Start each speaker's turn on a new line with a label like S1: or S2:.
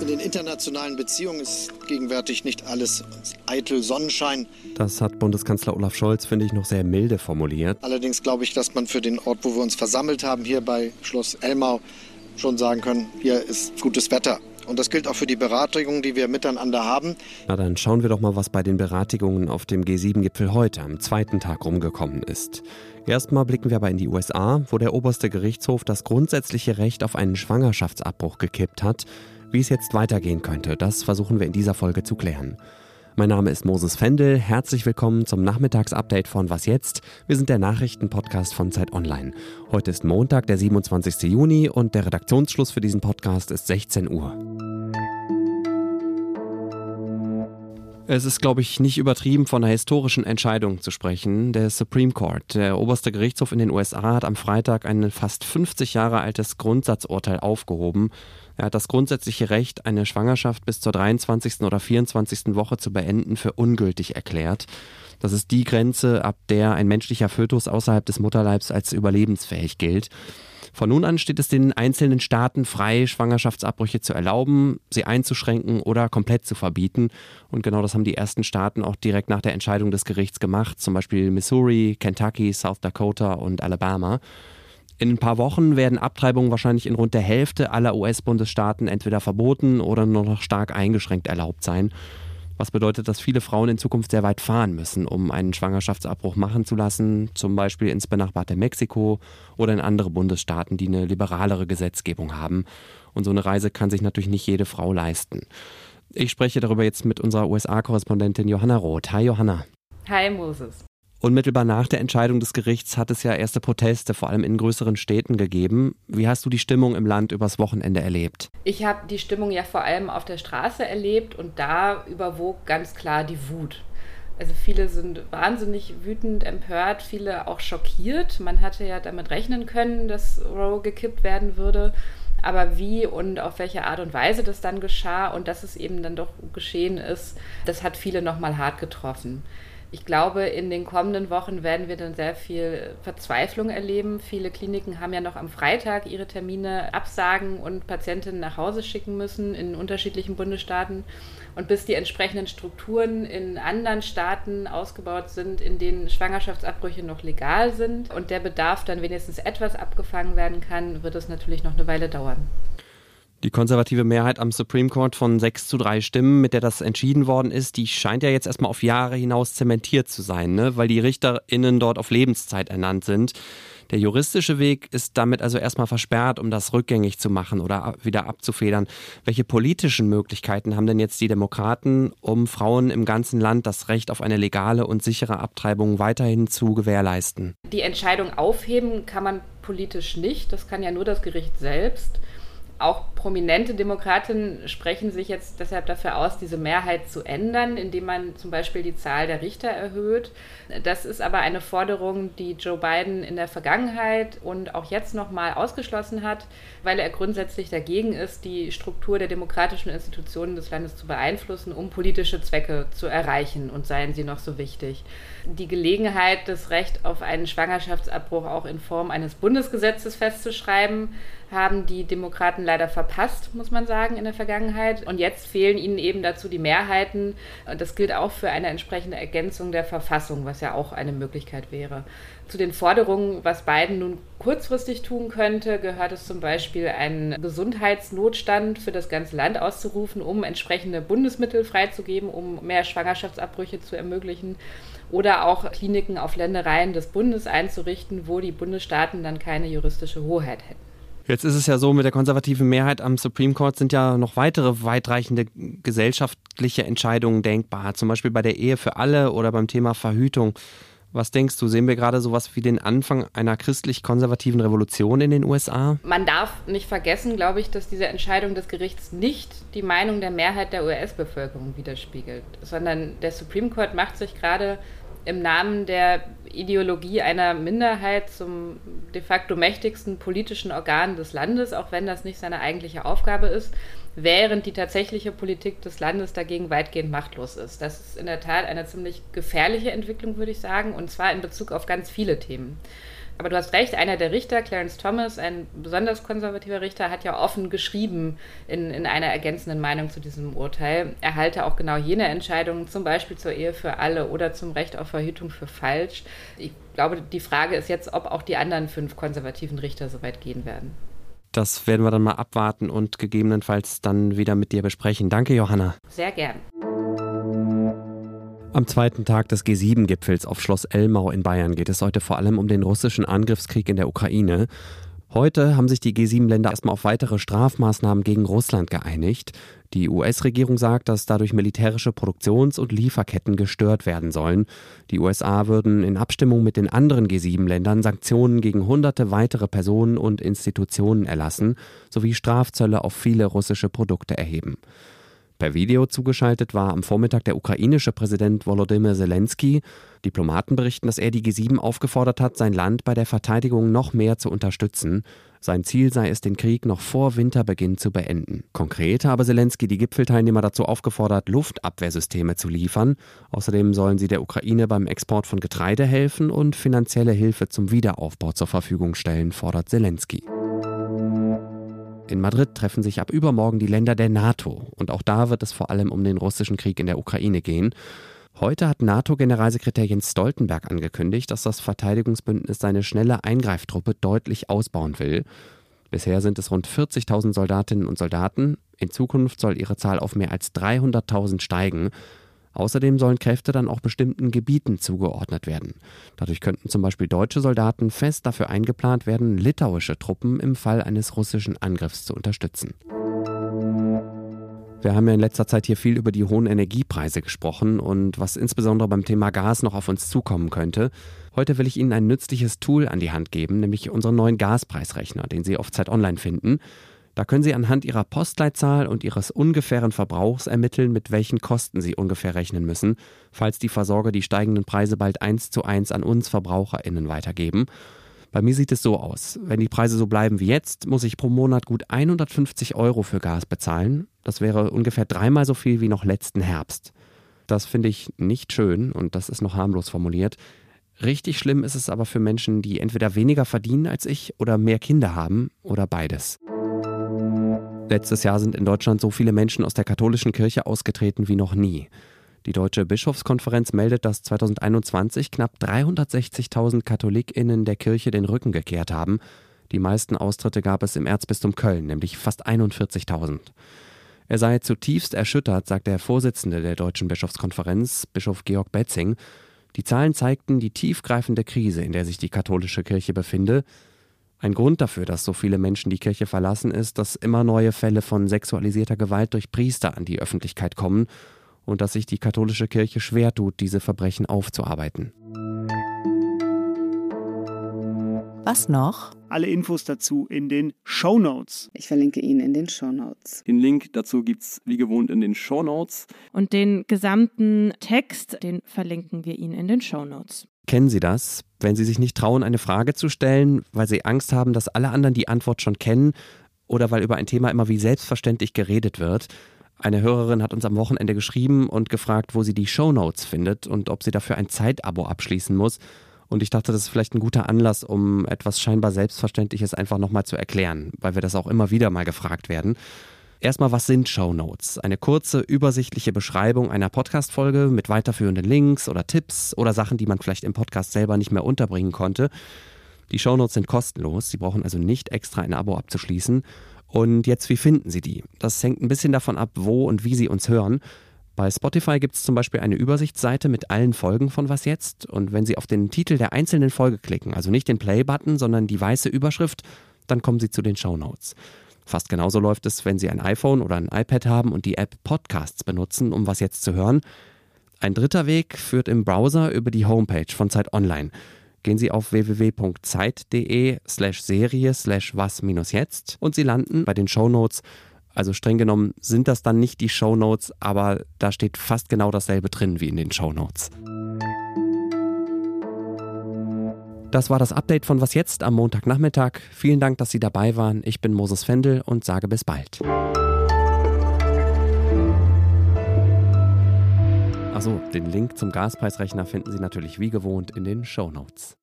S1: In den internationalen Beziehungen ist gegenwärtig nicht alles eitel Sonnenschein.
S2: Das hat Bundeskanzler Olaf Scholz, finde ich, noch sehr milde formuliert.
S1: Allerdings glaube ich, dass man für den Ort, wo wir uns versammelt haben, hier bei Schloss Elmau, schon sagen können, hier ist gutes Wetter. Und das gilt auch für die Beratungen, die wir miteinander haben.
S2: Na dann schauen wir doch mal, was bei den Beratungen auf dem G7-Gipfel heute am zweiten Tag rumgekommen ist. Erstmal blicken wir aber in die USA, wo der oberste Gerichtshof das grundsätzliche Recht auf einen Schwangerschaftsabbruch gekippt hat. Wie es jetzt weitergehen könnte, das versuchen wir in dieser Folge zu klären. Mein Name ist Moses Fendel. Herzlich willkommen zum Nachmittagsupdate von Was jetzt? Wir sind der Nachrichtenpodcast von Zeit Online. Heute ist Montag, der 27. Juni und der Redaktionsschluss für diesen Podcast ist 16 Uhr. Es ist, glaube ich, nicht übertrieben, von einer historischen Entscheidung zu sprechen. Der Supreme Court, der oberste Gerichtshof in den USA, hat am Freitag ein fast 50 Jahre altes Grundsatzurteil aufgehoben. Er hat das grundsätzliche Recht, eine Schwangerschaft bis zur 23. oder 24. Woche zu beenden, für ungültig erklärt. Das ist die Grenze, ab der ein menschlicher Fötus außerhalb des Mutterleibs als überlebensfähig gilt. Von nun an steht es den einzelnen Staaten frei, Schwangerschaftsabbrüche zu erlauben, sie einzuschränken oder komplett zu verbieten. Und genau das haben die ersten Staaten auch direkt nach der Entscheidung des Gerichts gemacht, zum Beispiel Missouri, Kentucky, South Dakota und Alabama. In ein paar Wochen werden Abtreibungen wahrscheinlich in rund der Hälfte aller US-Bundesstaaten entweder verboten oder nur noch stark eingeschränkt erlaubt sein. Was bedeutet, dass viele Frauen in Zukunft sehr weit fahren müssen, um einen Schwangerschaftsabbruch machen zu lassen, zum Beispiel ins benachbarte Mexiko oder in andere Bundesstaaten, die eine liberalere Gesetzgebung haben. Und so eine Reise kann sich natürlich nicht jede Frau leisten. Ich spreche darüber jetzt mit unserer USA-Korrespondentin Johanna Roth. Hi Johanna.
S3: Hi Moses.
S2: Unmittelbar nach der Entscheidung des Gerichts hat es ja erste Proteste, vor allem in größeren Städten, gegeben. Wie hast du die Stimmung im Land übers Wochenende erlebt?
S3: Ich habe die Stimmung ja vor allem auf der Straße erlebt und da überwog ganz klar die Wut. Also viele sind wahnsinnig wütend, empört, viele auch schockiert. Man hatte ja damit rechnen können, dass Roe gekippt werden würde. Aber wie und auf welche Art und Weise das dann geschah und dass es eben dann doch geschehen ist, das hat viele nochmal hart getroffen. Ich glaube, in den kommenden Wochen werden wir dann sehr viel Verzweiflung erleben. Viele Kliniken haben ja noch am Freitag ihre Termine absagen und Patientinnen nach Hause schicken müssen in unterschiedlichen Bundesstaaten. Und bis die entsprechenden Strukturen in anderen Staaten ausgebaut sind, in denen Schwangerschaftsabbrüche noch legal sind und der Bedarf dann wenigstens etwas abgefangen werden kann, wird es natürlich noch eine Weile dauern.
S2: Die konservative Mehrheit am Supreme Court von sechs zu drei Stimmen, mit der das entschieden worden ist, die scheint ja jetzt erstmal auf Jahre hinaus zementiert zu sein, ne? weil die RichterInnen dort auf Lebenszeit ernannt sind. Der juristische Weg ist damit also erstmal versperrt, um das rückgängig zu machen oder wieder abzufedern. Welche politischen Möglichkeiten haben denn jetzt die Demokraten, um Frauen im ganzen Land das Recht auf eine legale und sichere Abtreibung weiterhin zu gewährleisten?
S3: Die Entscheidung aufheben kann man politisch nicht. Das kann ja nur das Gericht selbst auch prominente Demokratinnen sprechen sich jetzt deshalb dafür aus, diese Mehrheit zu ändern, indem man zum Beispiel die Zahl der Richter erhöht. Das ist aber eine Forderung, die Joe Biden in der Vergangenheit und auch jetzt nochmal ausgeschlossen hat, weil er grundsätzlich dagegen ist, die Struktur der demokratischen Institutionen des Landes zu beeinflussen, um politische Zwecke zu erreichen und seien sie noch so wichtig. Die Gelegenheit, das Recht auf einen Schwangerschaftsabbruch auch in Form eines Bundesgesetzes festzuschreiben, haben die Demokraten leider verpasst, muss man sagen, in der Vergangenheit. Und jetzt fehlen ihnen eben dazu die Mehrheiten. Und das gilt auch für eine entsprechende Ergänzung der Verfassung, was ja auch eine Möglichkeit wäre. Zu den Forderungen, was Biden nun kurzfristig tun könnte, gehört es zum Beispiel, einen Gesundheitsnotstand für das ganze Land auszurufen, um entsprechende Bundesmittel freizugeben, um mehr Schwangerschaftsabbrüche zu ermöglichen. Oder auch Kliniken auf Ländereien des Bundes einzurichten, wo die Bundesstaaten dann keine juristische Hoheit hätten.
S2: Jetzt ist es ja so, mit der konservativen Mehrheit am Supreme Court sind ja noch weitere weitreichende gesellschaftliche Entscheidungen denkbar, zum Beispiel bei der Ehe für alle oder beim Thema Verhütung. Was denkst du, sehen wir gerade sowas wie den Anfang einer christlich-konservativen Revolution in den USA?
S3: Man darf nicht vergessen, glaube ich, dass diese Entscheidung des Gerichts nicht die Meinung der Mehrheit der US-Bevölkerung widerspiegelt, sondern der Supreme Court macht sich gerade im Namen der Ideologie einer Minderheit zum de facto mächtigsten politischen Organ des Landes, auch wenn das nicht seine eigentliche Aufgabe ist, während die tatsächliche Politik des Landes dagegen weitgehend machtlos ist. Das ist in der Tat eine ziemlich gefährliche Entwicklung, würde ich sagen, und zwar in Bezug auf ganz viele Themen. Aber du hast recht, einer der Richter, Clarence Thomas, ein besonders konservativer Richter, hat ja offen geschrieben in, in einer ergänzenden Meinung zu diesem Urteil, er halte auch genau jene Entscheidungen, zum Beispiel zur Ehe für alle oder zum Recht auf Verhütung für falsch. Ich glaube, die Frage ist jetzt, ob auch die anderen fünf konservativen Richter so weit gehen werden.
S2: Das werden wir dann mal abwarten und gegebenenfalls dann wieder mit dir besprechen. Danke, Johanna.
S3: Sehr gern.
S2: Am zweiten Tag des G7-Gipfels auf Schloss Elmau in Bayern geht es heute vor allem um den russischen Angriffskrieg in der Ukraine. Heute haben sich die G7-Länder erstmal auf weitere Strafmaßnahmen gegen Russland geeinigt. Die US-Regierung sagt, dass dadurch militärische Produktions- und Lieferketten gestört werden sollen. Die USA würden in Abstimmung mit den anderen G7-Ländern Sanktionen gegen hunderte weitere Personen und Institutionen erlassen sowie Strafzölle auf viele russische Produkte erheben. Per Video zugeschaltet war am Vormittag der ukrainische Präsident Volodymyr Zelensky. Diplomaten berichten, dass er die G7 aufgefordert hat, sein Land bei der Verteidigung noch mehr zu unterstützen. Sein Ziel sei es, den Krieg noch vor Winterbeginn zu beenden. Konkret habe Zelensky die Gipfelteilnehmer dazu aufgefordert, Luftabwehrsysteme zu liefern. Außerdem sollen sie der Ukraine beim Export von Getreide helfen und finanzielle Hilfe zum Wiederaufbau zur Verfügung stellen, fordert Zelensky. In Madrid treffen sich ab übermorgen die Länder der NATO und auch da wird es vor allem um den russischen Krieg in der Ukraine gehen. Heute hat NATO-Generalsekretär Jens Stoltenberg angekündigt, dass das Verteidigungsbündnis seine schnelle Eingreiftruppe deutlich ausbauen will. Bisher sind es rund 40.000 Soldatinnen und Soldaten. In Zukunft soll ihre Zahl auf mehr als 300.000 steigen. Außerdem sollen Kräfte dann auch bestimmten Gebieten zugeordnet werden. Dadurch könnten zum Beispiel deutsche Soldaten fest dafür eingeplant werden, litauische Truppen im Fall eines russischen Angriffs zu unterstützen. Wir haben ja in letzter Zeit hier viel über die hohen Energiepreise gesprochen und was insbesondere beim Thema Gas noch auf uns zukommen könnte. Heute will ich Ihnen ein nützliches Tool an die Hand geben, nämlich unseren neuen Gaspreisrechner, den Sie auf Zeit Online finden. Da können Sie anhand Ihrer Postleitzahl und Ihres ungefähren Verbrauchs ermitteln, mit welchen Kosten Sie ungefähr rechnen müssen, falls die Versorger die steigenden Preise bald eins zu eins an uns VerbraucherInnen weitergeben. Bei mir sieht es so aus. Wenn die Preise so bleiben wie jetzt, muss ich pro Monat gut 150 Euro für Gas bezahlen. Das wäre ungefähr dreimal so viel wie noch letzten Herbst. Das finde ich nicht schön und das ist noch harmlos formuliert. Richtig schlimm ist es aber für Menschen, die entweder weniger verdienen als ich oder mehr Kinder haben oder beides. Letztes Jahr sind in Deutschland so viele Menschen aus der katholischen Kirche ausgetreten wie noch nie. Die Deutsche Bischofskonferenz meldet, dass 2021 knapp 360.000 KatholikInnen der Kirche den Rücken gekehrt haben. Die meisten Austritte gab es im Erzbistum Köln, nämlich fast 41.000. Er sei zutiefst erschüttert, sagt der Vorsitzende der Deutschen Bischofskonferenz, Bischof Georg Betzing. Die Zahlen zeigten die tiefgreifende Krise, in der sich die katholische Kirche befinde. Ein Grund dafür, dass so viele Menschen die Kirche verlassen, ist, dass immer neue Fälle von sexualisierter Gewalt durch Priester an die Öffentlichkeit kommen und dass sich die katholische Kirche schwer tut, diese Verbrechen aufzuarbeiten.
S4: Was noch?
S5: Alle Infos dazu in den Show Notes.
S6: Ich verlinke ihn in den Show Notes.
S7: Den Link dazu gibt es wie gewohnt in den Show Notes.
S4: Und den gesamten Text, den verlinken wir Ihnen in den Show Notes.
S2: Kennen Sie das? Wenn Sie sich nicht trauen, eine Frage zu stellen, weil Sie Angst haben, dass alle anderen die Antwort schon kennen oder weil über ein Thema immer wie selbstverständlich geredet wird. Eine Hörerin hat uns am Wochenende geschrieben und gefragt, wo sie die Show Notes findet und ob sie dafür ein Zeitabo abschließen muss. Und ich dachte, das ist vielleicht ein guter Anlass, um etwas scheinbar Selbstverständliches einfach nochmal zu erklären, weil wir das auch immer wieder mal gefragt werden. Erstmal, was sind Show Notes? Eine kurze, übersichtliche Beschreibung einer Podcast-Folge mit weiterführenden Links oder Tipps oder Sachen, die man vielleicht im Podcast selber nicht mehr unterbringen konnte. Die Show Notes sind kostenlos. Sie brauchen also nicht extra ein Abo abzuschließen. Und jetzt, wie finden Sie die? Das hängt ein bisschen davon ab, wo und wie Sie uns hören. Bei Spotify gibt es zum Beispiel eine Übersichtsseite mit allen Folgen von Was jetzt. Und wenn Sie auf den Titel der einzelnen Folge klicken, also nicht den Play-Button, sondern die weiße Überschrift, dann kommen Sie zu den Show Notes. Fast genauso läuft es, wenn Sie ein iPhone oder ein iPad haben und die App Podcasts benutzen, um was jetzt zu hören. Ein dritter Weg führt im Browser über die Homepage von Zeit Online. Gehen Sie auf www.zeit.de slash serie slash was minus jetzt und Sie landen bei den Show Notes. Also streng genommen sind das dann nicht die Show Notes, aber da steht fast genau dasselbe drin wie in den Show Notes. Das war das Update von Was jetzt am Montagnachmittag. Vielen Dank, dass Sie dabei waren. Ich bin Moses Fendel und sage bis bald. Achso, den Link zum Gaspreisrechner finden Sie natürlich wie gewohnt in den Show Notes.